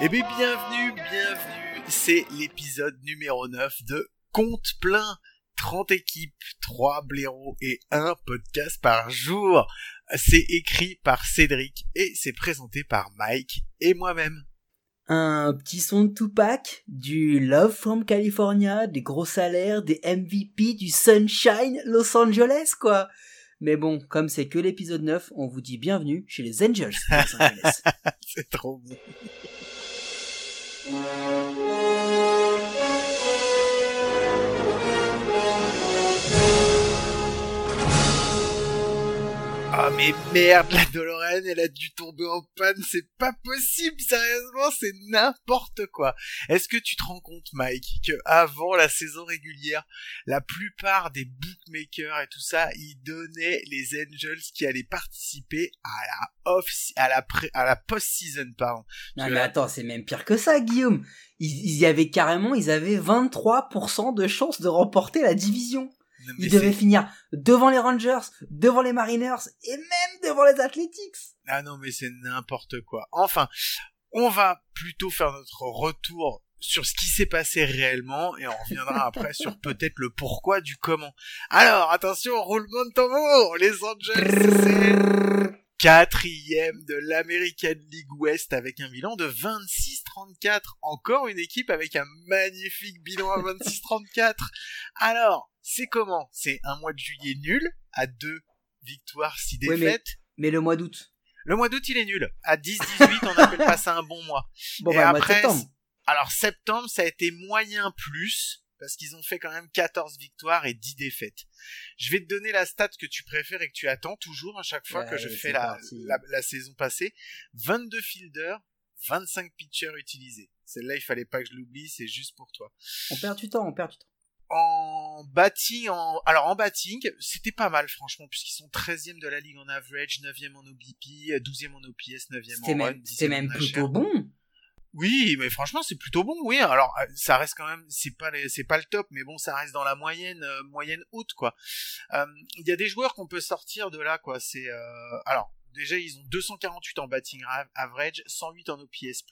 Eh bien, bienvenue, bienvenue. C'est l'épisode numéro 9 de Compte plein. 30 équipes, 3 blaireaux et un podcast par jour. C'est écrit par Cédric et c'est présenté par Mike et moi-même. Un petit son de Tupac, du Love from California, des gros salaires, des MVP, du Sunshine Los Angeles, quoi. Mais bon, comme c'est que l'épisode 9, on vous dit bienvenue chez les Angels de Los Angeles. C'est trop bon. Ah mais merde, la DeLorean, elle a dû tomber en panne, c'est pas possible, sérieusement, c'est n'importe quoi. Est-ce que tu te rends compte, Mike, que avant la saison régulière, la plupart des bookmakers et tout ça, ils donnaient les Angels qui allaient participer à la off, à la pré, à la post-season, pardon. non mais attends, c'est même pire que ça, Guillaume. Ils, ils y avaient carrément, ils avaient 23% de chances de remporter la division. Devaient c'est- finir devant les Rangers, devant les Mariners et même devant les Athletics. Ah non, mais c'est n'importe quoi. Enfin, on va plutôt faire notre retour sur ce qui s'est passé réellement et on reviendra après sur peut-être le pourquoi du comment. Alors, attention, roulement de tambour Les Angels, quatrième de l'American League West avec un bilan de 26-34. Encore une équipe avec un magnifique bilan à 26-34. Alors, c'est comment? C'est un mois de juillet nul à deux victoires, six Ouais, mais- défaites. Mais le mois d'août. Le mois d'août, il est nul. À 10-18, on appelle pas ça un bon mois. Bon, Et bah, après, septembre. Alors, septembre, ça a été moyen plus, parce qu'ils ont fait quand même 14 victoires et 10 défaites. Je vais te donner la stat que tu préfères et que tu attends toujours à chaque fois Ouais, que je fais la, la saison passée. 22 fielders, 25 pitchers utilisés. Celle-là, il fallait pas que je l'oublie, c'est juste pour toi. On perd du temps, on perd du temps. En batting, en... alors en batting, c'était pas mal franchement, puisqu'ils sont 13e de la ligue en average, 9e en OBP, 12e en OPS, 9e C'était en run, même, 10e même plutôt bon. Oui, mais franchement, c'est plutôt bon. Oui, alors euh, ça reste quand même, c'est pas les- c'est pas le top, mais bon, ça reste dans la moyenne, euh, moyenne haute quoi. Euh, Il y a des joueurs qu'on peut sortir de là quoi. C'est euh, alors déjà ils ont 248 en batting ra- average, 108 en OPS.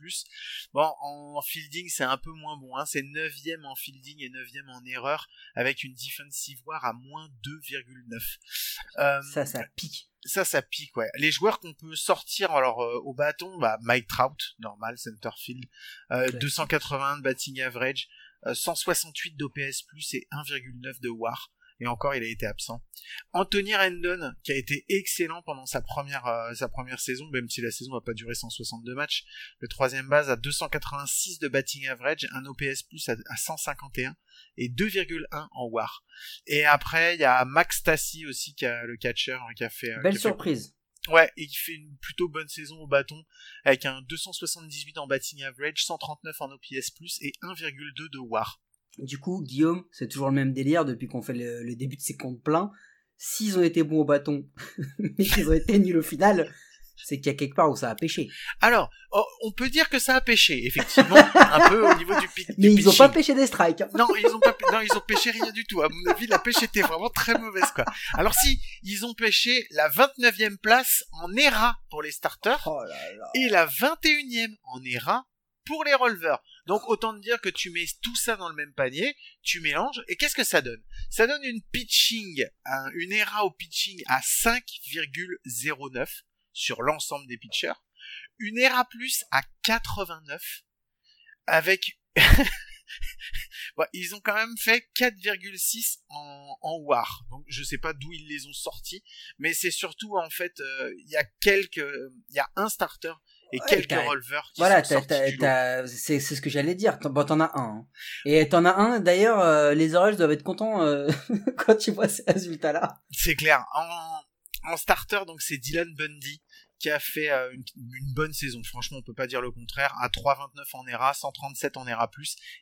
Bon, en fielding c'est un peu moins bon. Hein. C'est 9e en fielding et 9e en erreur avec une defensive war à moins 2,9. Euh, Ça, ça pique. ça, ça pique, ouais. Les joueurs qu'on peut sortir alors euh, au bâton, bah Mike Trout, normal, centerfield, euh, Classique. 281 de batting average, euh, 168 d'OPS plus et 1,9 de WAR. Et encore, il a été absent. Anthony Rendon, qui a été excellent pendant sa première euh, sa première saison, même si la saison va pas durer 162 matchs. Le troisième base à 286 de batting average, un OPS plus à, à 151 et 2,1 en WAR. Et après, il y a Max Tassi aussi, qui a le catcher, qui a fait euh, Belle fait surprise. Ouais, et qui fait une plutôt bonne saison au bâton, avec un 278 en batting average, 139 en OPS+, et 1,2 de WAR. Du coup, Guillaume, c'est toujours le même délire depuis qu'on fait le, le début de ces comptes pleins. S'ils ont été bons au bâton, mais qu'ils ont été nuls au final, c'est qu'il y a quelque part où ça a pêché. Alors, oh, on peut dire que ça a pêché, effectivement, un peu au niveau du pic. Mais du ils ont pas pêché des strikes. hein. Non, ils ont pas, non, ils ont pêché rien du tout. À mon avis, la pêche était vraiment très mauvaise, quoi. Alors si, ils ont pêché la 29e place en ERA pour les starters, Oh là là. et la 21e en ERA pour les releveurs. Donc autant te dire que tu mets tout ça dans le même panier, tu mélanges, et qu'est-ce que ça donne? Ça donne une pitching, un- une ERA au pitching à 5,09 sur l'ensemble des pitchers, une ERA plus à 89, avec... Ouais, ils ont quand même fait 4,6 en, en WAR. Donc je sais pas d'où ils les ont sortis, mais c'est surtout en fait euh, il y a quelques il y a un starter et Ouais, quelques releveurs qui Voilà, sont t'as- c'est, ce que j'allais dire. T'en, bon, t'en as un. hein. Et t'en as un, d'ailleurs, euh, les Orioles doivent être contents euh, quand tu vois ces résultats-là. C'est clair. En, en starter donc c'est Dylan Bundy qui qui a fait euh, une, une bonne saison. Franchement, on peut pas dire le contraire. À 3,29 en ERA, 137 en ERA+,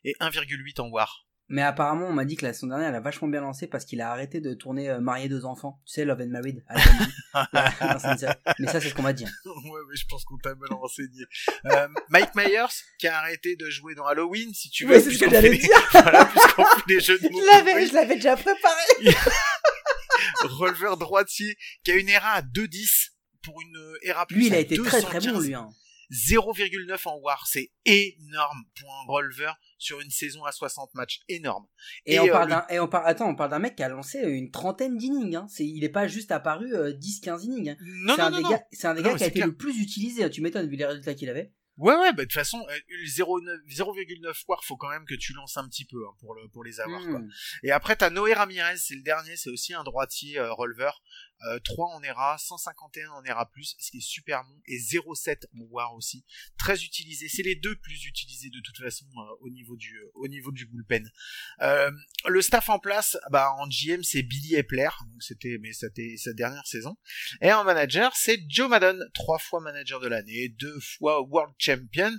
et 1,8 en WAR. Mais apparemment, on m'a dit que la saison dernière, elle a vachement bien lancé parce qu'il a arrêté de tourner euh, Marié deux enfants. Tu sais, Love and Married. à la famille. Non, c'est une série. Mais ça, c'est ce qu'on m'a dit. ouais, mais je pense qu'on t'a mal renseigné. Euh, Mike Myers, qui a arrêté de jouer dans Halloween, si tu veux. Oui, c'est ce que j'allais dire. voilà, puisqu'on fait des jeux de mots. je l'avais déjà préparé. Releveur droitier, qui a une ERA à 2,10 pour une euh, ERA+. Lui, il a été très très bon, 215. lui. Hein. 0,9 en WAR, c'est énorme pour un releveur sur une saison à 60 matchs, énorme. Et, Et, on euh, parle le- d'un, et on parle, attends, on parle d'un mec qui a lancé une trentaine d'innings. Hein. C'est, il est pas juste apparu euh, 10-15 innings. Hein. Non, c'est non, un non, gars, c'est un des gars qui a été clair. le plus utilisé. hein. Tu m'étonnes vu les résultats qu'il avait. Ouais, ouais, bah de toute façon, euh, 0,9 0,9 WAR, faut quand même que tu lances un petit peu hein, pour le pour les avoir. Quoi. Hmm. Et après, t'as Noé Ramirez, c'est le dernier, c'est aussi un droitier euh, releveur. Euh, 3 en ERA, 151 en ERA+, ce qui est super bon, et 0,7 en WAR aussi. Très utilisé, c'est les deux plus utilisés de toute façon euh, au niveau du euh, au niveau du bullpen. Euh, le staff en place, bah en GM c'est Billy Epler, donc c'était mais c'était sa dernière saison. Et en manager, c'est Joe Madden, trois fois manager de l'année, deux fois World Champion,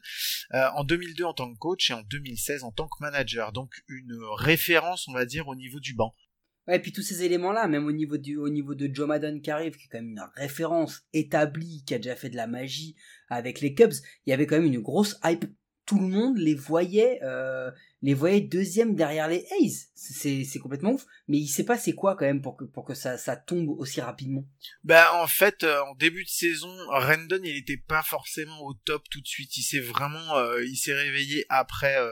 euh, en 2002 en tant que coach et en 2016 en tant que manager. Donc une référence, on va dire, au niveau du banc. Ouais, et puis tous ces éléments-là, même au niveau du, au niveau de Joe Madden qui arrive, qui est quand même une référence établie, qui a déjà fait de la magie avec les Cubs, il y avait quand même une grosse hype. Tout le monde les voyait, euh, les voyait deuxième derrière les A's. C'est, c'est complètement ouf. Mais il sait pas c'est quoi quand même pour que, pour que ça, ça tombe aussi rapidement. Bah en fait, euh, en début de saison, Rendon il était pas forcément au top tout de suite. Il s'est vraiment, euh, il s'est réveillé après, euh,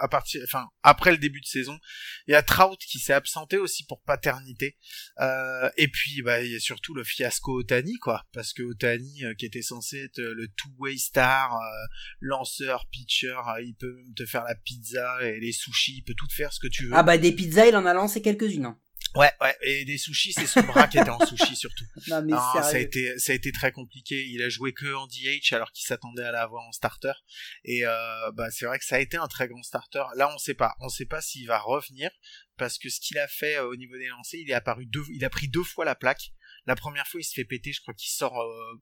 à partir, enfin après le début de saison. Il y a Trout qui s'est absenté aussi pour paternité. Euh, et puis bah il y a surtout le fiasco Otani quoi, parce que Otani euh, qui était censé être euh, le two-way star, euh, lanceur, pitcher, euh, il peut même te faire la pizza et les sushis, il peut tout faire ce que tu veux. Ah bah des pizzas, il en a lancé quelques-unes. Hein. Ouais ouais, et des sushis, c'est son bras qui était en sushi surtout. Non mais Ah, ça a été ça a été très compliqué. Il a joué que en DH alors qu'il s'attendait à l'avoir en starter. Et euh, bah c'est vrai que ça a été un très grand starter. Là on sait pas, on sait pas s'il va revenir parce que ce qu'il a fait euh, au niveau des lancers, il est apparu deux, il a pris deux fois la plaque. La première fois il se fait péter, je crois qu'il sort. euh,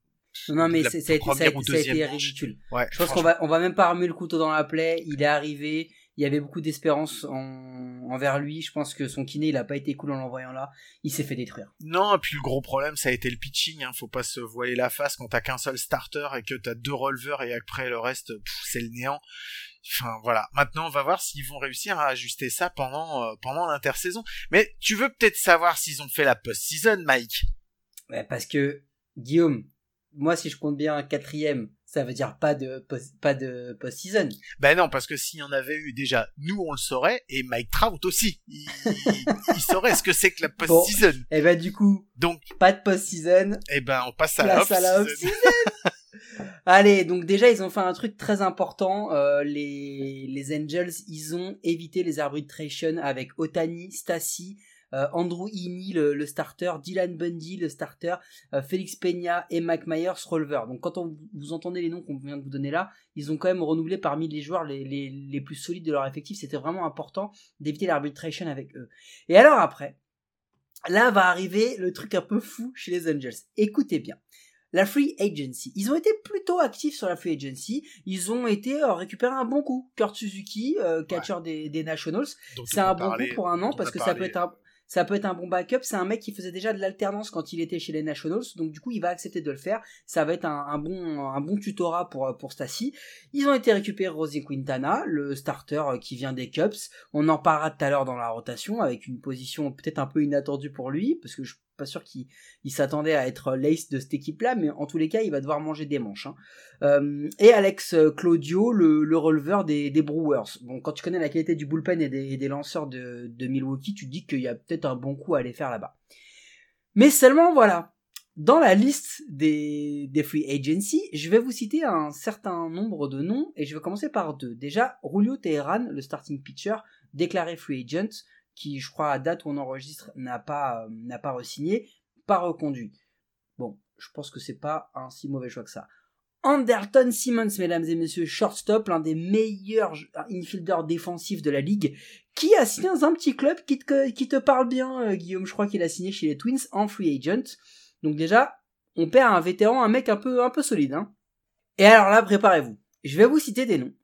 Non, non, mais la c'est- ça a été, ça a été- ça a été ridicule. Ouais. Je pense qu'on va, on va même pas remuer le couteau dans la plaie. Il est arrivé. Il y avait beaucoup d'espérance en, envers lui. Je pense que son kiné, il a pas été cool en l'envoyant là. Il s'est fait détruire. Non, et puis le gros problème, ça a été le pitching. Hein. Faut pas se voiler la face quand t'as qu'un seul starter et que t'as deux releveurs et après le reste, c'est le néant. Enfin voilà. Maintenant, on va voir s'ils vont réussir à ajuster ça pendant euh, pendant l'intersaison. Mais tu veux peut-être savoir s'ils ont fait la post-season, Mike? Ouais, parce que, Guillaume, moi, si je compte bien un quatrième, ça veut dire pas de, post- pas de post-season. Ben non, parce que s'il y en avait eu déjà, nous on le saurait et Mike Trout aussi. Il, il- il saurait ce que c'est que la post-season. Et ben, du coup, Donc, pas de post-season. eh ben, on passe à la off-season. Allez, donc déjà ils ont fait un truc très important. euh, les les Angels, ils ont évité les arbitrations avec Otani, Stassi, Andrew Heaney, le, le starter, Dylan Bundy, le starter, euh, Félix Peña et Mike Myers, releveur. Donc quand on, vous entendez les noms qu'on vient de vous donner là, ils ont quand même renouvelé parmi les joueurs les, les, les plus solides de leur effectif. C'était vraiment important d'éviter l'arbitration avec eux. Et alors après, là va arriver le truc un peu fou chez les Angels. Écoutez bien la free agency. Ils ont été plutôt actifs sur la free agency. Ils ont été euh, récupérer un bon coup. Kurt Suzuki, euh, catcher des, des Nationals. C'est un bon parlé- coup pour un an parce que ça peut être un ça peut être un bon backup. C'est un mec qui faisait déjà de l'alternance quand il était chez les Nationals, donc du coup il va accepter de le faire. Ça va être un, bon un bon tutorat pour pour Stassi. Ils ont été récupérer Rosie Quintana, le starter euh, qui vient des Cubs. On en parlera tout à l'heure dans la rotation avec une position peut-être un peu inattendue pour lui parce que je pas sûr qu'il il s'attendait à être l'ace de cette équipe-là, mais en tous les cas, il va devoir manger des manches. hein. Euh, et Alex euh, Claudio, le, le releveur des, Brewers. Bon, quand tu connais la qualité du bullpen et des, lanceurs de, Milwaukee, tu dis qu'il y a peut-être un bon coup à aller faire là-bas. Mais seulement, voilà. Dans la liste des, des free agency, je vais vous citer un certain nombre de noms et je vais commencer par deux. Déjà, Julio Teheran, le starting pitcher, déclaré free agent, qui, je crois, à date où on enregistre, n'a pas, euh, n'a pas re-signé, pas reconduit. Bon, je pense que c'est pas un si mauvais choix que ça. Anderton Simmons, mesdames et messieurs, shortstop, l'un des meilleurs infielders défensifs de la ligue, qui a signé un petit club qui te, qui te parle bien, euh, Guillaume. Je crois qu'il a signé chez les Twins en free agent. Donc déjà, on perd un vétéran, un mec un peu, un peu solide. Hein. Et alors là, préparez-vous. Je vais vous citer des noms.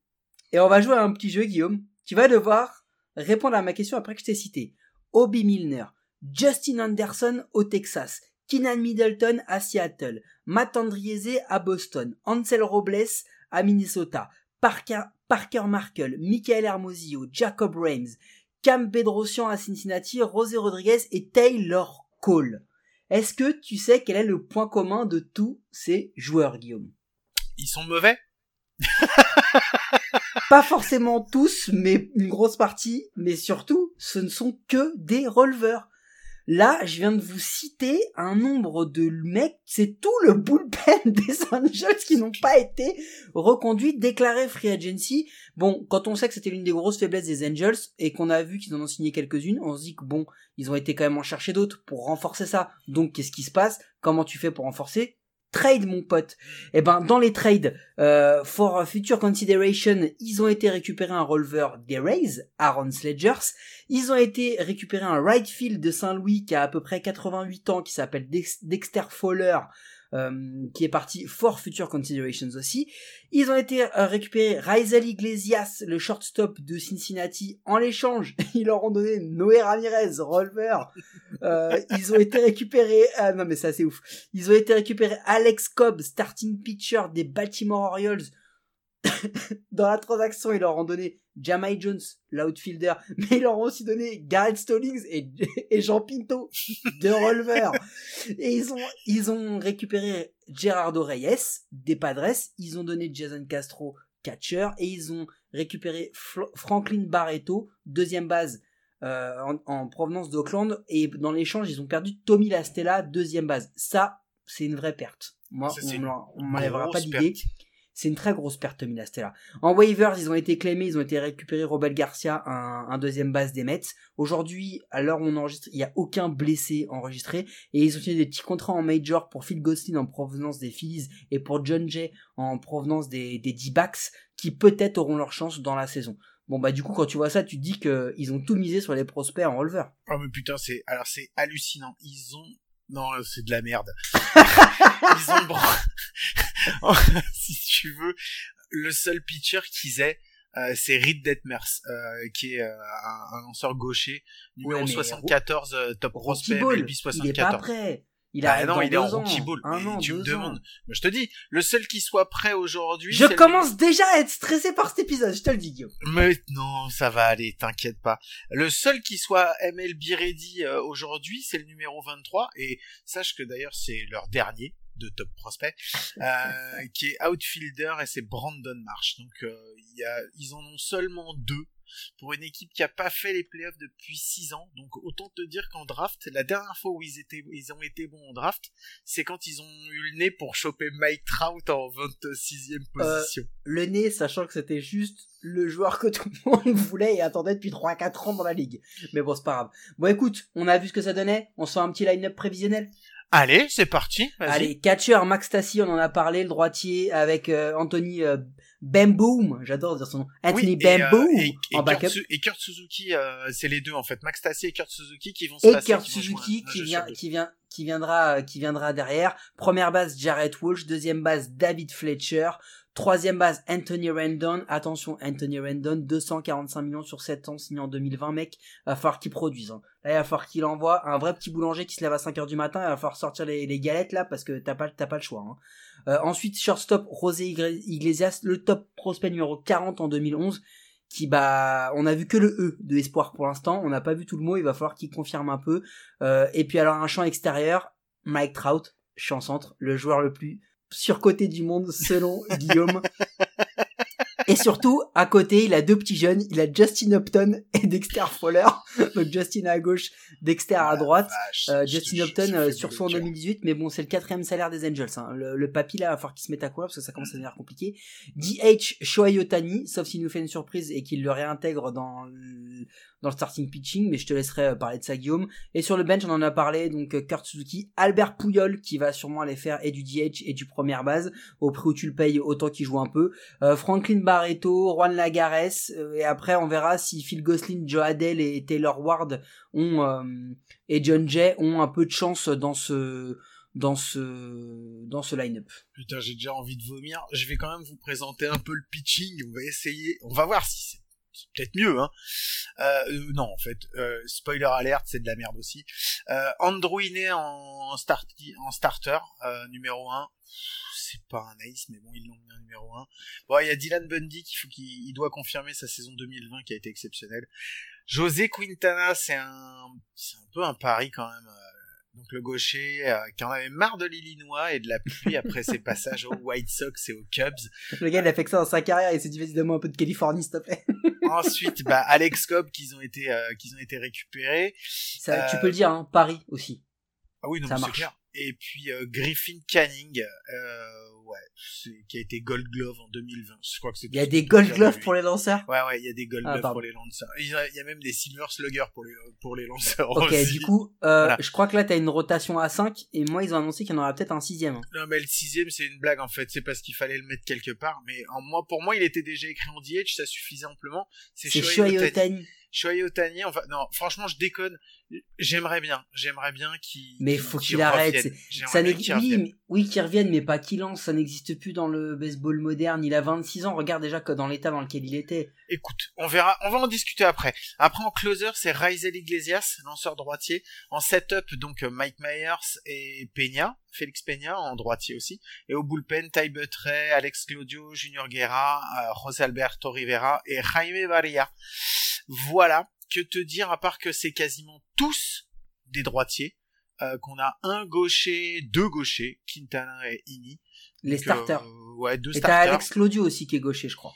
Et on va jouer à un petit jeu, Guillaume. Tu vas devoir répondre à ma question après que je t'ai cité. Obi Milner, Justin Anderson au Texas, Keenan Middleton à Seattle, Matt Andriese à Boston, Ansel Robles à Minnesota, Parker, Parker Markle, Michael Hermosillo, Jacob Rains, Cam Bedrosian à Cincinnati, Rosé Rodriguez et Taylor Cole. Est-ce que tu sais quel est le point commun de tous ces joueurs, Guillaume? Ils sont mauvais? Pas forcément tous, mais une grosse partie, mais surtout, ce ne sont que des releveurs. Là, je viens de vous citer un nombre de mecs, c'est tout le bullpen des Angels qui n'ont pas été reconduits, déclarés free agency. Bon, quand on sait que c'était l'une des grosses faiblesses des Angels et qu'on a vu qu'ils en ont signé quelques-unes, on se dit que bon, ils ont été quand même en chercher d'autres pour renforcer ça. Donc, qu'est-ce qui se passe? Comment tu fais pour renforcer? Trade mon pote. Et eh ben dans les trades euh, for future consideration, ils ont été récupérés un releveur des Rays, Aaron Sledgers. Ils ont été récupérés un right field de Saint-Louis qui a à peu près 88 ans, qui s'appelle Dexter Fowler, euh, qui est parti for future considerations aussi. Ils ont été euh, récupérés Raisel Iglesias, le shortstop de Cincinnati, en l'échange. Ils leur ont donné Noé Ramirez, releveur. Euh, ils ont été récupérés, ah non mais ça c'est ouf. Ils ont été récupérés Alex Cobb, starting pitcher des Baltimore Orioles. Dans la transaction, ils leur ont donné Jamai Jones, l'outfielder, mais ils leur ont aussi donné Garrett Stallings et, et Jean Pinto, de releveurs. Et ils ont, ils ont récupéré Gerardo Reyes, des Padres, ils ont donné Jason Castro, catcher, et ils ont récupéré Franklin Barreto, deuxième base, euh, en, provenance d'Auckland, et dans l'échange, ils ont perdu Tommy Lastella, deuxième base. Ça, c'est une vraie perte. Moi, on m'enlèvera pas d'idée. C'est une très grosse perte Minastella. En waivers, ils ont été clémés, ils ont été récupérés Robel Garcia, un, deuxième base des Mets. Aujourd'hui, à l'heure où on enregistre, il n'y a aucun blessé enregistré. Et ils ont signé des petits contrats en major pour Phil Gosselin en provenance des Phillies et pour John Jay en provenance des, des D-backs qui peut-être auront leur chance dans la saison. Bon bah du coup quand tu vois ça tu te dis qu'ils ont tout misé sur les prospects en releveur. Oh mais putain c'est alors c'est hallucinant ils ont non c'est de la merde. ils ont si tu veux, le seul pitcher qu'ils aient, euh, c'est Reed Detmers, euh, qui est euh, un, lanceur gaucher, numéro 74, top prospect, MLB 74. Il est pas prêt. Il bah a non, il est en rookie ball. tu me demandes. je te dis, le seul qui soit prêt aujourd'hui. Je commence déjà à être stressé par cet épisode, je te le dis, Guillaume. Mais non, ça va aller, t'inquiète pas. Le seul qui soit MLB ready aujourd'hui, c'est le numéro 23, et sache que d'ailleurs c'est leur dernier de top prospect, euh, qui est outfielder et c'est Brandon Marsh. Donc euh, y a, ils en ont seulement deux pour une équipe qui a pas fait les playoffs depuis six ans. Donc autant te dire qu'en draft, la dernière fois où ils étaient, ils ont été bons en draft, c'est quand ils ont eu le nez pour choper Mike Trout en 26e euh, position. le nez, sachant que c'était juste le joueur que tout le monde voulait et attendait depuis 3-4 ans dans la ligue. Mais bon, c'est pas grave. Bon écoute, on a vu ce que ça donnait. On se fait un petit line-up prévisionnel. Allez, c'est parti. Allez, catcher Max Tassi, on en a parlé, le droitier avec euh, Anthony euh, Bamboom, j'adore dire son nom, Anthony oui, Bamboom et, en backup. Kurt, et Kurt Suzuki, euh, c'est les deux en fait, Max Tassi et Kurt Suzuki qui vont se et passer. Et Kurt Suzuki qui vient, qui vient, qui viendra, qui viendra derrière. Première base Jarrett Walsh, deuxième base David Fletcher, Troisième base, Anthony Rendon. Attention, Anthony Rendon, 245 millions sur 7 ans, signé en 2020, mec. Il va falloir qu'il produise. Hein. Là, il va falloir qu'il envoie un vrai petit boulanger qui se lève à 5 heures du matin. Il va falloir sortir les, les galettes là parce que t'as pas, t'as pas le choix. Hein. Euh, ensuite, shortstop, José Iglesias, le top prospect numéro 40 en 2011 qui bah on a vu que le E de espoir pour l'instant, on n'a pas vu tout le mot, il va falloir qu'il confirme un peu. Euh, et puis alors un champ extérieur, Mike Trout, champ centre, le joueur le plus surcoté du monde selon Guillaume. Et surtout, à côté, il a deux petits jeunes. Il a Justin Upton et Dexter Fowler. Donc Justin à gauche, Dexter à droite. Euh, Justin Upton euh, sur son 2018. Mais bon, c'est le quatrième salaire des Angels. Hein. Le, le papy là, il va falloir qu'il se mette à courir parce que ça commence à devenir compliqué. DH Shohei Otani, sauf s'il nous fait une surprise et qu'il le réintègre dans le, dans le starting pitching, mais je te laisserai euh, parler de ça Guillaume. Et sur le bench, on en a parlé, donc euh, Kurt Suzuki, Albert Pouyol qui va sûrement aller faire et du DH et du première base, au prix où tu le payes autant qu'il joue un peu. Euh, Franklin Barreto, Juan Lagares, et après on verra si Phil Gosselin, Joe Adele et Taylor Ward ont et John Jay ont un peu de chance dans ce dans ce dans ce line-up. Putain, j'ai déjà envie de vomir. Je vais quand même vous présenter un peu le pitching. On va essayer. On va voir si c'est peut-être mieux. Hein. Euh, non, en fait, euh, spoiler alert, c'est de la merde aussi. Euh, Andrew Iné en, start, en starter, euh, numéro 1. C'est pas un ace, mais bon, ils l'ont mis en numéro 1. Bon, il y a Dylan Bundy qui faut doit confirmer sa saison 2020 qui a été exceptionnelle. José Quintana, c'est un, c'est un peu un pari quand même. Euh, donc le gaucher euh, qui en avait marre de l'Illinois et de la pluie après ses passages aux White Sox et aux Cubs. Le gars, il a fait que ça dans sa carrière, il s'est dit, vas-y, donne-moi un peu de Californie, s'il te plaît. Ensuite, bah, Alex Cobb, qu'ils ont été, euh, qu'ils ont été récupérés. Ça, Tu peux le dire, hein, Paris aussi. Ah oui, non, ça marche. Clair. Et puis euh, Griffin Canning, euh, ouais, qui a été Gold Glove en 2020. Je crois que c'est. Il y a des Gold Glove pour les lanceurs? Ouais, ouais, il y a des Gold ah, Glove pour les lanceurs. Il y, a, même des Silver Slugger pour les pour les lanceurs. Ok, du coup, euh, je crois que là t'as une rotation à 5 et moi ils ont annoncé qu'il y en aura peut-être un sixième. Non, mais le sixième c'est une blague en fait. C'est parce qu'il fallait le mettre quelque part. Mais en moi, pour moi, il était déjà écrit en DH, ça suffisait amplement. C'est Shohei Otani. Shohei Otani, enfin non, franchement, je déconne. J'aimerais bien, j'aimerais bien qu'il. Mais faut qu'il arrête. Ça n'existe oui, oui qu'il revienne, mais pas qu'il lance. Ça n'existe plus dans le baseball moderne. Il a 26 ans. Regarde déjà que dans l'état dans lequel il était. Écoute, on verra. On va en discuter après. Après en closer, c'est Raizel Iglesias, lanceur droitier. En setup, donc Mike Myers et Peña, Félix Peña en droitier aussi. Et au bullpen, Ty Buttray, Alex Claudio, Junior Guerra, euh, José Alberto Rivera et Jaime Varia. Voilà que te dire à part que c'est quasiment tous des droitiers, euh, qu'on a un gaucher, deux gauchers, Quintana et Ini. Les starters. Euh, ouais, deux et t'as Alex Claudio aussi qui est gaucher, je crois.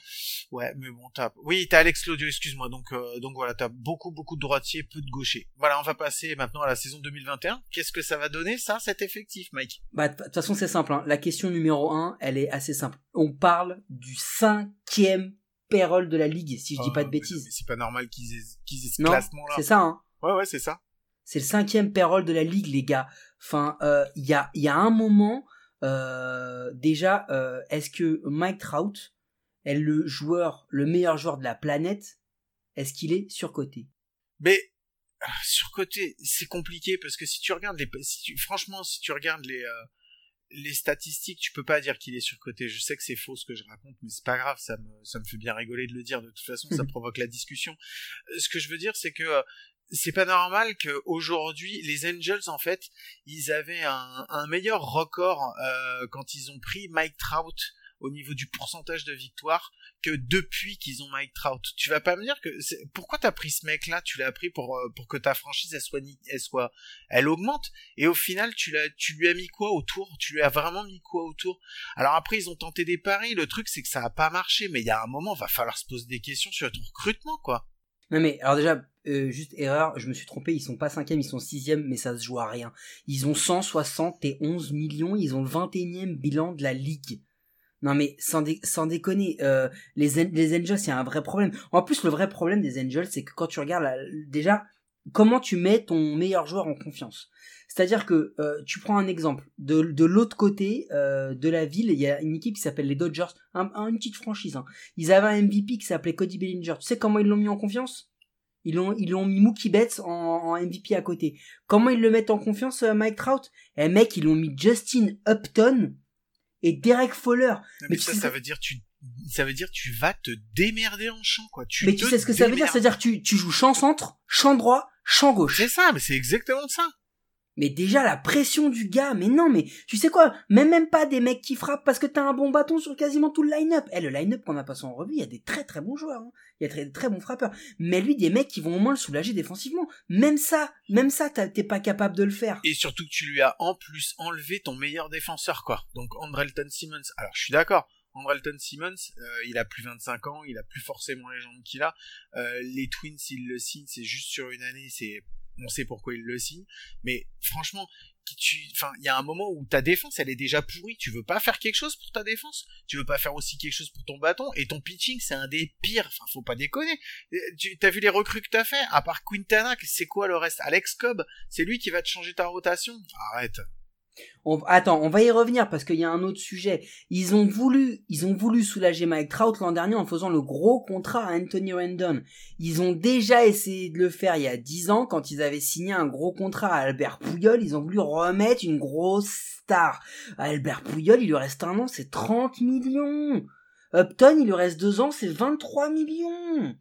Ouais, mais bon, t'as, oui, t'as Alex Claudio, excuse-moi. Donc, euh, donc voilà, t'as beaucoup, beaucoup de droitiers, peu de gauchers. Voilà, on va passer maintenant à la saison 2021. Qu'est-ce que ça va donner, ça, cet effectif, Mike? Bah, de toute façon, c'est simple, hein. La question numéro un, elle est assez simple. On parle du cinquième payroll de la ligue, si je dis pas de bêtises. c'est pas normal qu'ils aient, qu'ils aient ce classement-là. C'est ça, hein. Ouais, ouais, c'est ça. C'est le cinquième payroll de la ligue, les gars. Enfin, il euh, y a, y a un moment, euh, déjà, euh, est-ce que Mike Trout est le joueur, le meilleur joueur de la planète? Est-ce qu'il est surcoté? Mais surcoté, c'est compliqué parce que si tu regardes les, franchement, si tu regardes les les statistiques, tu peux pas dire qu'il est surcoté. Je sais que c'est faux ce que je raconte, mais c'est pas grave, ça me, ça me fait bien rigoler de le dire. De toute façon, ça provoque la discussion. Euh, ce que je veux dire, c'est que euh, c'est pas normal que aujourd'hui les Angels en fait, ils avaient un, un meilleur record euh, quand ils ont pris Mike Trout au niveau du pourcentage de victoire que depuis qu'ils ont Mike Trout. Tu vas pas me dire que pourquoi t'as pris ce mec là Tu l'as pris pour euh, pour que ta franchise elle soit elle soit elle augmente et au final tu l'as tu lui as mis quoi autour? Tu lui as vraiment mis quoi autour? Alors après ils ont tenté des paris. Le truc c'est que ça a pas marché, mais il y a un moment va falloir se poser des questions sur ton recrutement quoi. Non mais alors déjà euh, juste erreur, je me suis trompé, ils sont pas cinquième, ils sont sixième, mais ça se joue à rien. Ils ont 171 millions, ils ont le 21e bilan de la ligue. Non mais sans, déconner, euh, les, Angels, c'est un vrai problème. En plus, le vrai problème des Angels, c'est que quand tu regardes déjà comment tu mets ton meilleur joueur en confiance. C'est-à-dire que euh, tu prends un exemple. De, de l'autre côté euh, de la ville, il y a une équipe qui s'appelle les Dodgers, un, une petite franchise. Hein. Ils avaient un MVP qui s'appelait Cody Bellinger. Tu sais comment ils l'ont mis en confiance? Ils l'ont, ils l'ont mis Mookie Betts en, en, MVP à côté. Comment ils le mettent en confiance, Mike Trout? Eh mec, ils l'ont mis Justin Upton et Derek Fowler. mais, ça, ça veut dire tu ça veut dire tu vas te démerder en champ quoi. Tu mais tu sais ce que ça veut dire, c'est-à-dire tu tu joues champ centre, champ droit, champ gauche. C'est ça, mais c'est exactement ça. Mais déjà la pression du gars, mais non, mais tu sais quoi, même même pas des mecs qui frappent parce que t'as un bon bâton sur quasiment tout le line-up. Eh, le line-up qu'on a passé en revue, il y a des très très bons joueurs, hein. il y a très très bons frappeurs. Mais lui, des mecs qui vont au moins le soulager défensivement. Même ça, même ça, t'es pas capable de le faire. Et surtout que tu lui as en plus enlevé ton meilleur défenseur, quoi. Donc Andrelton Simmons. Alors je suis d'accord. Andrelton Simmons, euh, il a plus 25 ans, il a plus forcément les jambes qu'il a. Euh, les Twins, s'ils le signent, c'est juste sur une année, c'est on sait pourquoi il le signe, mais franchement, enfin, il y a un moment où ta défense, elle est déjà pourrie. Tu veux pas faire quelque chose pour ta défense? Tu veux pas faire aussi quelque chose pour ton bâton? Et ton pitching, c'est un des pires. Enfin, faut pas déconner. Euh, tu as vu les recrues que t'as fait? À part Quintana, c'est quoi le reste? Alex Cobb, c'est lui qui va te changer ta rotation? Arrête. On- Attends, on va y revenir parce qu'il y a un autre sujet. Ils ont voulu, ils ont voulu soulager Mike Trout l'an dernier en faisant le gros contrat à Anthony Rendon. Ils ont déjà essayé de le faire il y a 10 ans quand ils avaient signé un gros contrat à Albert Pouyol. Ils ont voulu remettre une grosse star. À Albert Pouyol, il lui reste un an, c'est 30 millions. Upton, il lui reste deux ans, c'est 23 millions.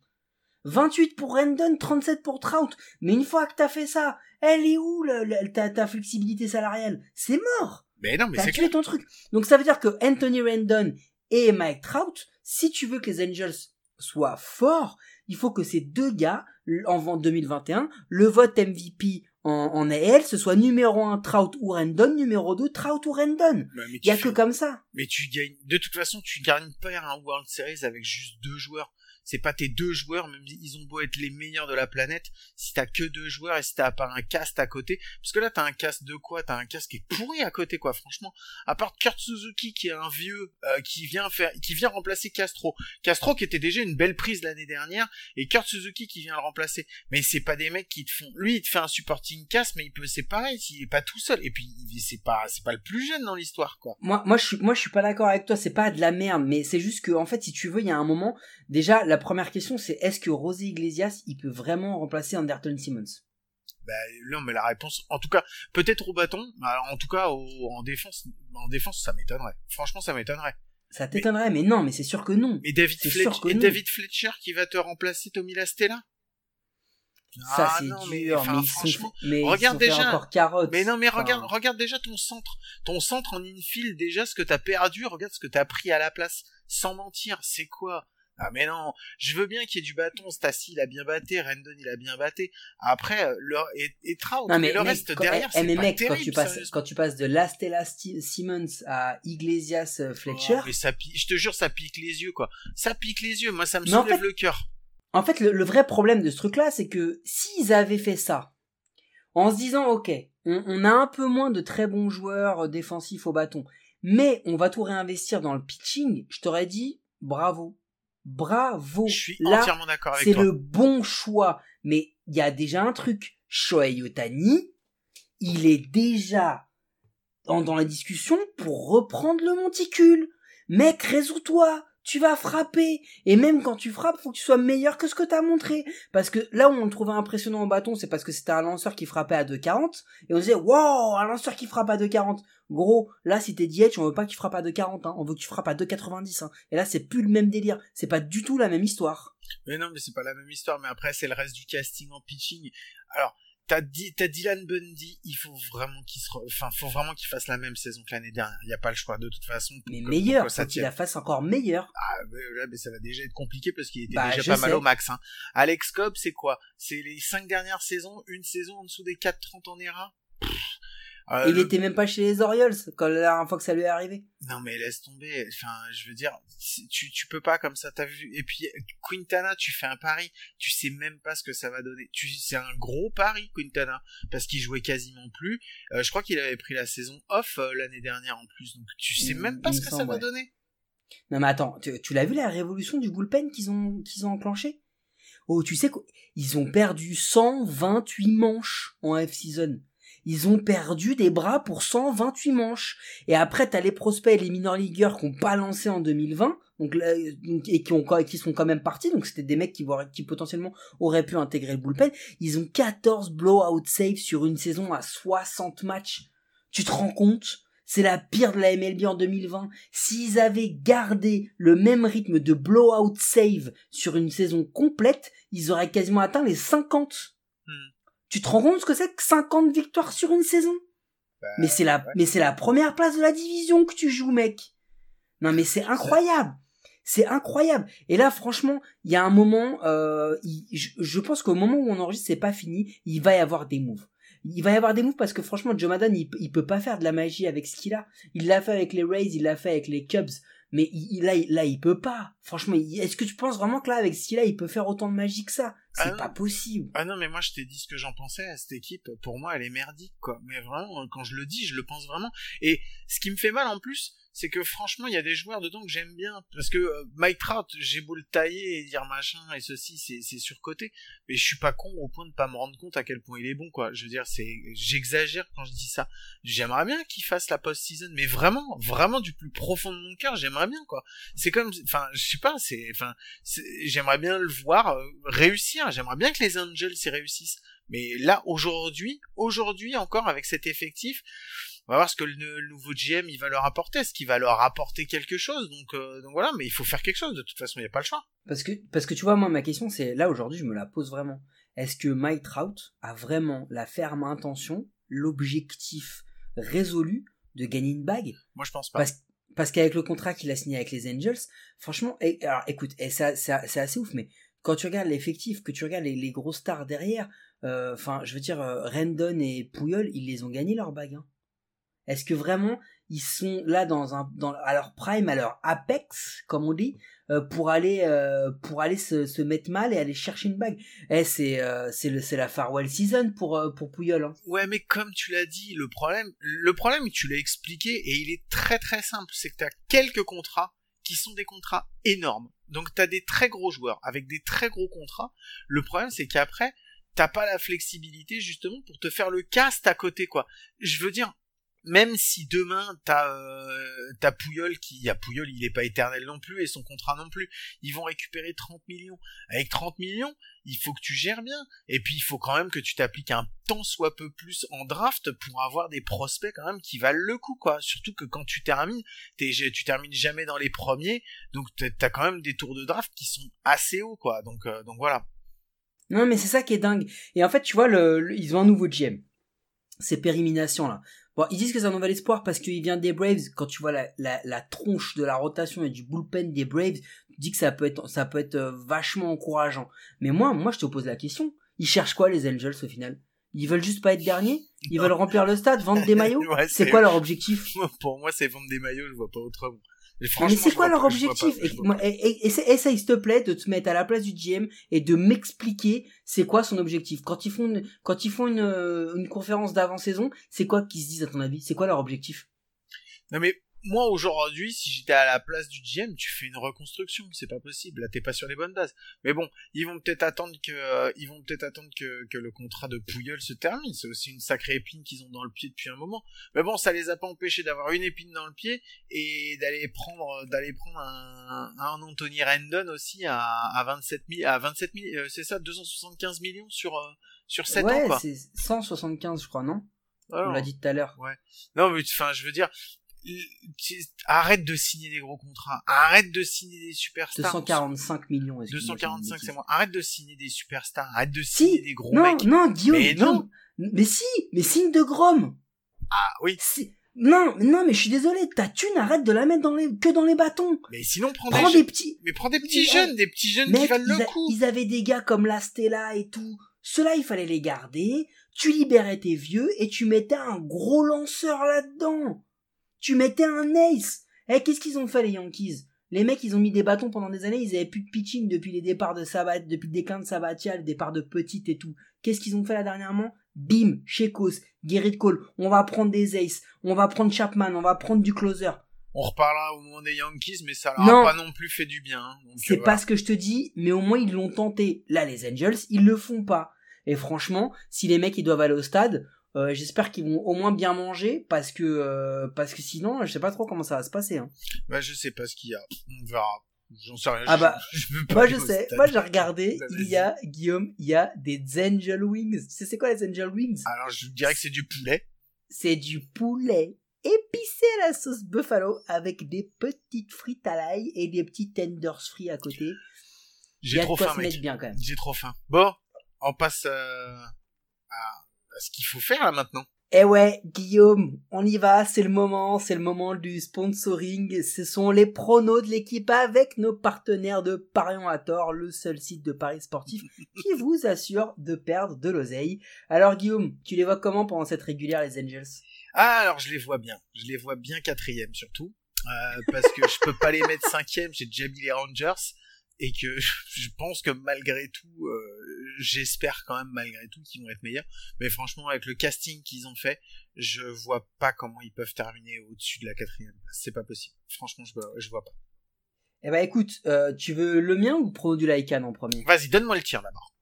28 pour Rendon, 37 pour Trout. Mais une fois que t'as fait ça, elle est où le- le- ta, ta flexibilité salariale? C'est mort. Mais non, mais T'as c'est tué clair. ton truc. Donc ça veut dire que Anthony Rendon et Mike Trout, si tu veux que les Angels soient forts, il faut que ces deux gars, en vente 2021, le vote MVP en, en AL, ce soit numéro 1 Trout ou Rendon, numéro 2 Trout ou Rendon. Mais Il y a que comme ça. mais tu gagnes. De toute façon, tu gagnes pas un World Series avec juste deux joueurs. C'est pas tes deux joueurs, même ils ont beau être les meilleurs de la planète, si t'as que deux joueurs et si t'as pas un cast à côté, parce que là t'as un cast de quoi? T'as un cast qui est pourri à côté, quoi. Franchement, à part Kurt Suzuki qui est un vieux euh, qui vient faire, qui vient remplacer Castro. Castro qui était déjà une belle prise l'année dernière et Kurt Suzuki qui vient le remplacer. Mais c'est pas des mecs qui te font. Lui, il te fait un supporting cast, mais il peut, c'est pareil, s'il est pas tout seul. Et puis il- c'est pas, c'est pas le plus jeune dans l'histoire, quoi. Moi, moi, je suis, moi, je suis pas d'accord avec toi. C'est pas de la merde, mais c'est juste que, en fait, si tu veux, il y a un moment. Déjà, la première question, c'est est-ce que Rosé Iglesias, il peut vraiment remplacer Anderton Simmons? Bah, non, mais la réponse, en tout cas, peut-être au bâton, mais en tout cas, au- en défense, en défense, ça m'étonnerait. Franchement, ça m'étonnerait. Ça t'étonnerait, mais non, mais c'est sûr que non. Mais David, Fletch- et non. David Fletcher qui va te remplacer Tommy Lastella? Ça, Ah, c'est mais, dur, enfin, mais, ils sont, franchement, mais regarde déjà. encore carotte. Mais non, mais Enfin, regarde, regarde déjà ton centre. Ton centre en infield, déjà, ce que t'as perdu, regarde ce que t'as pris à la place. Sans mentir, c'est quoi? Ah, mais non, je veux bien qu'il y ait du bâton. Stassi, il a bien batté. Rendon, il a bien batté. Après, euh, le, et, et Trout, Non, mais, le mec, reste quand- derrière, eh, c'est mais pas mec, terrible, quand tu passes, quand tu passes de Lastella Simmons à Iglesias euh, Fletcher, Oh, mais ça pique, je te jure, ça pique les yeux, quoi. Ça pique les yeux. Moi, ça me Mais en soulève fait- le cœur. En fait, le, le vrai problème de ce truc-là, c'est que s'ils avaient fait ça, en se disant, ok, on, on a un peu moins de très bons joueurs euh, défensifs au bâton, mais on va tout réinvestir dans le pitching, je t'aurais dit, bravo. Bravo. Je suis Là, entièrement d'accord avec c'est le bon choix. Mais il y a déjà un truc. Shohei Otani, il est déjà dans, dans la discussion pour reprendre le monticule. Mec, résous-toi. Tu vas frapper. Et même quand tu frappes, faut que tu sois meilleur que ce que t'as montré. Parce que là où on le trouvait impressionnant au bâton, c'est parce que c'était un lanceur qui frappait à 2,40. Et on disait, wow, un lanceur qui frappe à 2,40. Gros, là, si t'es DH, on veut pas que tu frappes à 2,40, hein. On veut que tu frappes à 2,90, hein. Et là, c'est plus le même délire. C'est pas du tout la même histoire. Mais non, mais c'est pas la même histoire. Mais après, c'est le reste du casting en pitching. Alors, t'as dit, t'as Dylan Bundy. Il faut vraiment qu'il se, enfin, faut vraiment qu'il fasse la même saison que l'année dernière. Il y a pas le choix de toute façon. Mais que- meilleur, que ça faut qu'il la fasse encore meilleur. Ah, mais là, mais ça va déjà être compliqué parce qu'il était Bah, déjà pas mal au max. Hein. Alex Cobb, c'est quoi? C'est les cinq dernières saisons, une saison en dessous des 4-30 en ERA? Euh, il le- était même pas chez les Orioles quand la dernière fois que ça lui est arrivé. Non mais laisse tomber. Enfin, je veux dire, tu tu peux pas comme ça. T'as vu Et puis Quintana, tu fais un pari, tu sais même pas ce que ça va donner. Tu c'est un gros pari Quintana parce qu'il jouait quasiment plus. Euh, je crois qu'il avait pris la saison off euh, l'année dernière en plus. Donc tu sais Il- même pas il ce que ça va ouais. donner. Non mais attends, tu, tu l'as vu la révolution du bullpen qu'ils ont qu'ils ont enclenché Oh, tu sais qu'ils ont perdu 128 manches en F-season. Ils ont perdu des bras pour 128 manches. Et après, t'as les prospects et les minor leagueurs qui ont pas lancé en 2020, donc et qui ont qui sont quand même partis. Donc c'était des mecs qui, qui potentiellement auraient pu intégrer le bullpen. Ils ont 14 blowout saves sur une saison à 60 matchs. Tu te rends compte? C'est la pire de la MLB en 2020. S'ils avaient gardé le même rythme de blowout save sur une saison complète, ils auraient quasiment atteint les 50. Tu te rends compte ce que c'est que 50 victoires sur une saison? Bah, Mais c'est la, ouais. mais c'est la première place de la division que tu joues, mec. Non, mais c'est incroyable. C'est incroyable. Et là, franchement, il y a un moment, euh, il- je, je pense qu'au moment où on enregistre, c'est pas fini. Il va y avoir des moves. Il va y avoir des moves parce que franchement, Joe Madden, il, il peut pas faire de la magie avec ce qu'il a. Il l'a fait avec les Rays, il l'a fait avec les Cubs. Mais il, là, il, là, il peut pas. Franchement, est-ce que tu penses vraiment que là, avec ce qu'il a, il peut faire autant de magie que ça? C'est Ah pas possible. Ah non, mais moi je t'ai dit ce que j'en pensais à cette équipe. Pour moi, elle est merdique, quoi. Mais vraiment, quand je le dis, je le pense vraiment. Et ce qui me fait mal en plus, c'est que franchement, il y a des joueurs dedans que j'aime bien. Parce que euh, Mike Trout, j'ai beau le tailler et dire machin et ceci, c'est surcoté. Mais je suis pas con au point de pas me rendre compte à quel point il est bon, quoi. Je veux dire, c'est, j'exagère quand je dis ça. J'aimerais bien qu'il fasse la post-season, mais vraiment, vraiment du plus profond de mon cœur, j'aimerais bien, quoi. C'est comme, enfin, je sais pas, c'est, enfin, j'aimerais bien le voir euh, réussir. J'aimerais bien que les Angels y réussissent. Mais là, aujourd'hui, aujourd'hui encore avec cet effectif, on va voir ce que le, nouveau GM il va leur apporter. Est-ce qu'il va leur apporter quelque chose? Donc, euh, donc voilà. Mais il faut faire quelque chose. De toute façon, il n'y a pas le choix. Parce que, parce que tu vois, moi, ma question, c'est là aujourd'hui, je me la pose vraiment. Est-ce que Mike Trout a vraiment la ferme intention, l'objectif résolu de gagner une bague? Moi, je pense pas. Parce, parce qu'avec le contrat qu'il a signé avec les Angels, franchement, et, alors écoute, et ça, ça- c'est assez ouf, mais quand tu regardes l'effectif, que tu regardes les, gros stars derrière, euh, enfin, je veux dire, euh, Rendon et Pouyol, ils les ont gagné leur bague. hein. Est-ce que vraiment ils sont là dans un à leur prime, à leur apex, comme on dit, euh, pour aller euh, pour aller se, se mettre mal et aller chercher une bague? Eh, c'est c'est le c'est la farewell season pour pour Pouyol. Hein. Ouais, mais comme tu l'as dit, le problème, le problème, tu l'as expliqué, et il est très très simple, c'est que tu as quelques contrats qui sont des contrats énormes. Donc tu as des très gros joueurs avec des très gros contrats. Le problème, c'est qu'après, t'as pas la flexibilité justement pour te faire le cast à côté, quoi. Je veux dire, même si demain t'as euh, qui, a Pouyol, il est pas éternel non plus et son contrat non plus. Ils vont récupérer 30 millions. Avec 30 millions, il faut que tu gères bien. Et puis il faut quand même que tu t'appliques un tant soit peu plus en draft pour avoir des prospects quand même qui valent le coup, quoi. Surtout que quand tu termines, t'es, tu termines jamais dans les premiers, donc t'as quand même des tours de draft qui sont assez hauts, quoi. Donc euh, donc voilà. Non, mais c'est ça qui est dingue. Et en fait, tu vois, ils ont un nouveau GM. Ces péréminations là. Bon, ils disent que c'est un nouvel espoir parce qu'il vient des Braves. Quand tu vois la, la, la tronche de la rotation et du bullpen des Braves, tu dis que ça peut être, ça peut être euh, vachement encourageant. Mais moi, moi, je te pose la question. Ils cherchent quoi les Angels au final? Ils veulent juste pas être derniers? Ils Non. veulent remplir le stade, vendre des maillots? Ouais, C'est quoi leur objectif? Pour moi, c'est vendre des maillots, je vois pas autrement. Mais c'est quoi leur pas- pas- objectif Et- et- et- Essaye, s'il te plaît, de te mettre à la place du GM et de m'expliquer c'est quoi son objectif. Quand ils font une, quand ils font une, euh, une conférence d'avant-saison, c'est quoi qu'ils se disent à ton avis? C'est quoi leur objectif? Non mais moi aujourd'hui, si j'étais à la place du GM, tu fais une reconstruction, c'est pas possible. Là, t'es pas sur les bonnes bases. Mais bon, ils vont peut-être attendre que, euh, ils vont peut-être attendre que, que le contrat de Pouilleul se termine. C'est aussi une sacrée épine qu'ils ont dans le pied depuis un moment. Mais bon, ça les a pas empêchés d'avoir une épine dans le pied et d'aller prendre, d'aller prendre un, un Anthony Rendon aussi à, à 27 000, à 27 000, euh, c'est ça, 275 millions sur, euh, sur 7 Ouais, ans, c'est 175, je crois, non? On l'a dit tout à l'heure. non, mais enfin, je veux dire, arrête de signer des gros contrats, arrête de signer des superstars. 245 millions. excuse-moi, 245, j'ai c'est moi. Arrête de signer des superstars, arrête de signer Si, des gros non, mecs. non, Guillaume, Mais Guillaume. Mais si, mais signe de Grom. Ah oui, Si- Non, non, mais je suis désolé, ta thune, arrête de la mettre dans les, que dans les bâtons. mais sinon prends, Prends des, petits, mais prends des petits Mais, jeunes, des petits jeunes qui valent le a- coup. ils avaient des gars comme la Stella et tout. Ceux-là, il fallait les garder. Tu libérais tes vieux et tu mettais un gros lanceur là-dedans. Tu mettais un ace. Eh, qu'est-ce qu'ils ont fait, les Yankees? Les mecs, ils ont mis des bâtons pendant des années. Ils avaient plus de pitching depuis les départs de Sabat, depuis le déclin de Sabatia, le départ de Petit et tout. Qu'est-ce qu'ils ont fait là dernièrement? Bim, Shekos, Gerrit Cole. On va prendre des aces. On va prendre Chapman. On va prendre du closer. On reparlera au moment des Yankees, mais ça leur Non. a pas non plus fait du bien. hein. C'est euh, pas ce que je te dis, mais au moins ils l'ont tenté. Là, les Angels, ils le font pas. Et franchement, si les mecs ils doivent aller au stade, euh, j'espère qu'ils vont au moins bien manger parce que euh, parce que sinon, je sais pas trop comment ça va se passer. Hein. Bah, je sais pas ce qu'il y a. On verra. J'en sais rien. Ah je- bah, je veux pas Moi je sais, moi j'ai regardé, Bah, il y a Guillaume, il y a des Angel Wings. Tu sais c'est quoi les Angel Wings? Alors, je dirais que c'est du poulet. C'est du poulet épicé à la sauce buffalo avec des petites frites à l'ail et des petits tenders frits à côté. J'ai trop faim, se mec. mettre bien quand même. J'ai trop faim. Bon, on passe euh, à ce qu'il faut faire là maintenant. Eh ouais, Guillaume, on y va, c'est le moment, c'est le moment du sponsoring. Ce sont les pronos de l'équipe avec nos partenaires de Parions à tort, le seul site de paris sportif qui vous assure de perdre de l'oseille. Alors Guillaume, tu les vois comment pendant cette régulière les Angels? Ah, alors je les vois bien. Je les vois bien quatrième surtout. Euh, parce que je peux pas les mettre cinquième, j'ai déjà mis les Rangers. Et que je pense que malgré tout, euh, j'espère quand même malgré tout qu'ils vont être meilleurs. Mais franchement, avec le casting qu'ils ont fait, je vois pas comment ils peuvent terminer au-dessus de la quatrième place. C'est pas possible. Franchement, je vois, je vois pas. Eh ben écoute, euh, tu veux le mien ou Prono du Lycan en premier? Vas-y, donne-moi le tir d'abord.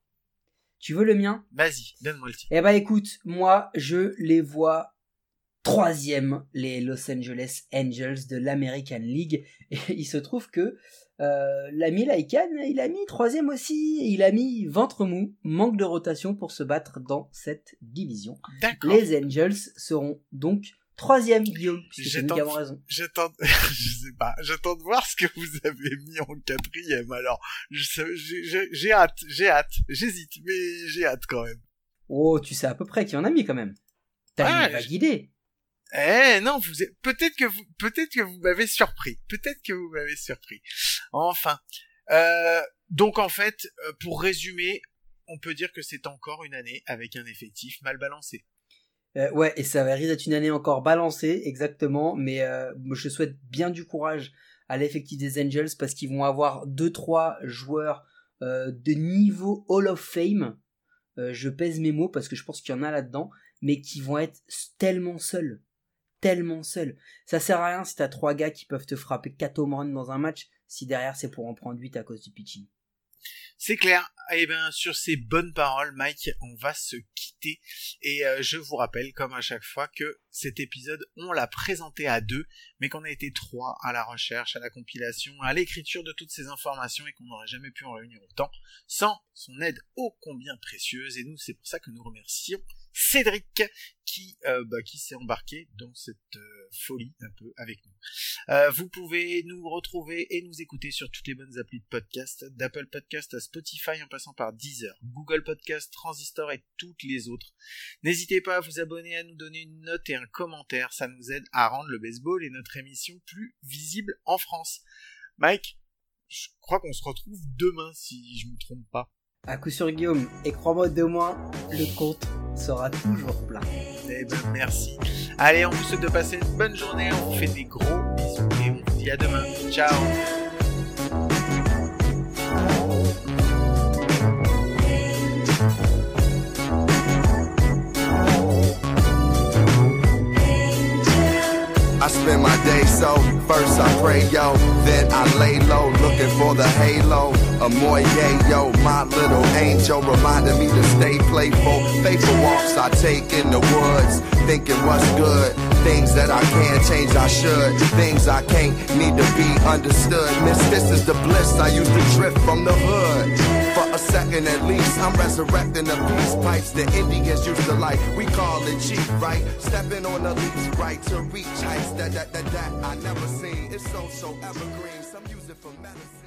Tu veux le mien? Vas-y, donne-moi le tir. Eh ben écoute, moi je les vois troisième, les Los Angeles Angels de l'American League. Et il se trouve que euh, l'ami Lycan, il a mis troisième aussi. Il a mis ventre mou, manque de rotation pour se battre dans cette division. Les Angels seront donc troisième, Guillaume, puisque c'est nous J'attends- qui avons raison. J'attends, je sais pas, j'attends de voir ce que vous avez mis en quatrième. Alors, j'ai hâte, j'ai hâte, j'hésite, mais j'ai hâte quand même. Oh, tu sais à peu près qui en a mis quand même. T'as Ouais, une vague idée. Eh non, vous peut-être que vous peut-être que vous m'avez surpris. Peut-être que vous m'avez surpris. Enfin, euh, donc en fait, euh, pour résumer, on peut dire que c'est encore une année avec un effectif mal balancé. Euh, ouais, et ça va risque d'être une année encore balancée, exactement. Mais euh, je souhaite bien du courage à l'effectif des Angels parce qu'ils vont avoir deux trois joueurs euh, de niveau Hall of Fame. Je pèse mes mots parce que je pense qu'il y en a là-dedans, mais qui vont être tellement seuls, tellement seuls. Ça sert à rien si t'as trois gars qui peuvent te frapper 4 home runs dans un match, si derrière c'est pour en prendre 8 à cause du pitching. C'est clair. Et bien sur ces bonnes paroles, Mike, on va se quitter. Et euh, je vous rappelle, comme à chaque fois, que cet épisode, on l'a présenté à deux, mais qu'on a été trois à la recherche, à la compilation, à l'écriture de toutes ces informations et qu'on n'aurait jamais pu en réunir autant sans son aide ô combien précieuse. Et nous, c'est pour ça que nous remercions Cédric qui, euh, bah, qui s'est embarqué dans cette euh, folie un peu avec nous. Euh, vous pouvez nous retrouver et nous écouter sur toutes les bonnes applis de podcast, d'Apple Podcast à Spotify en passant par Deezer, Google Podcast, Transistor et toutes les autres. N'hésitez pas à vous abonner, à nous donner une note et un commentaire, ça nous aide à rendre le baseball et notre émission plus visible en France. Mike, je crois qu'on se retrouve demain si je me trompe pas. À coup sur Guillaume, et crois-moi de moins, le compte sera toujours plein. Eh ben, merci. Allez, on vous souhaite de passer une bonne journée, on vous fait des gros bisous et on vous dit à demain. Ciao spend my day so first I pray yo, then I lay low looking for the halo. A more yo, my little angel reminding me to stay playful. Faithful walks I take in the woods, thinking what's good. Things that I can't change, I should. Things I can't need to be understood. Miss, this is the bliss I used to drift from the hood. Second at least, I'm resurrecting the peace pipes the Indians used to like. We call it cheap, right? Stepping on the leash, right to reach heights that that that that I never seen. It's so so evergreen. Some use it for medicine.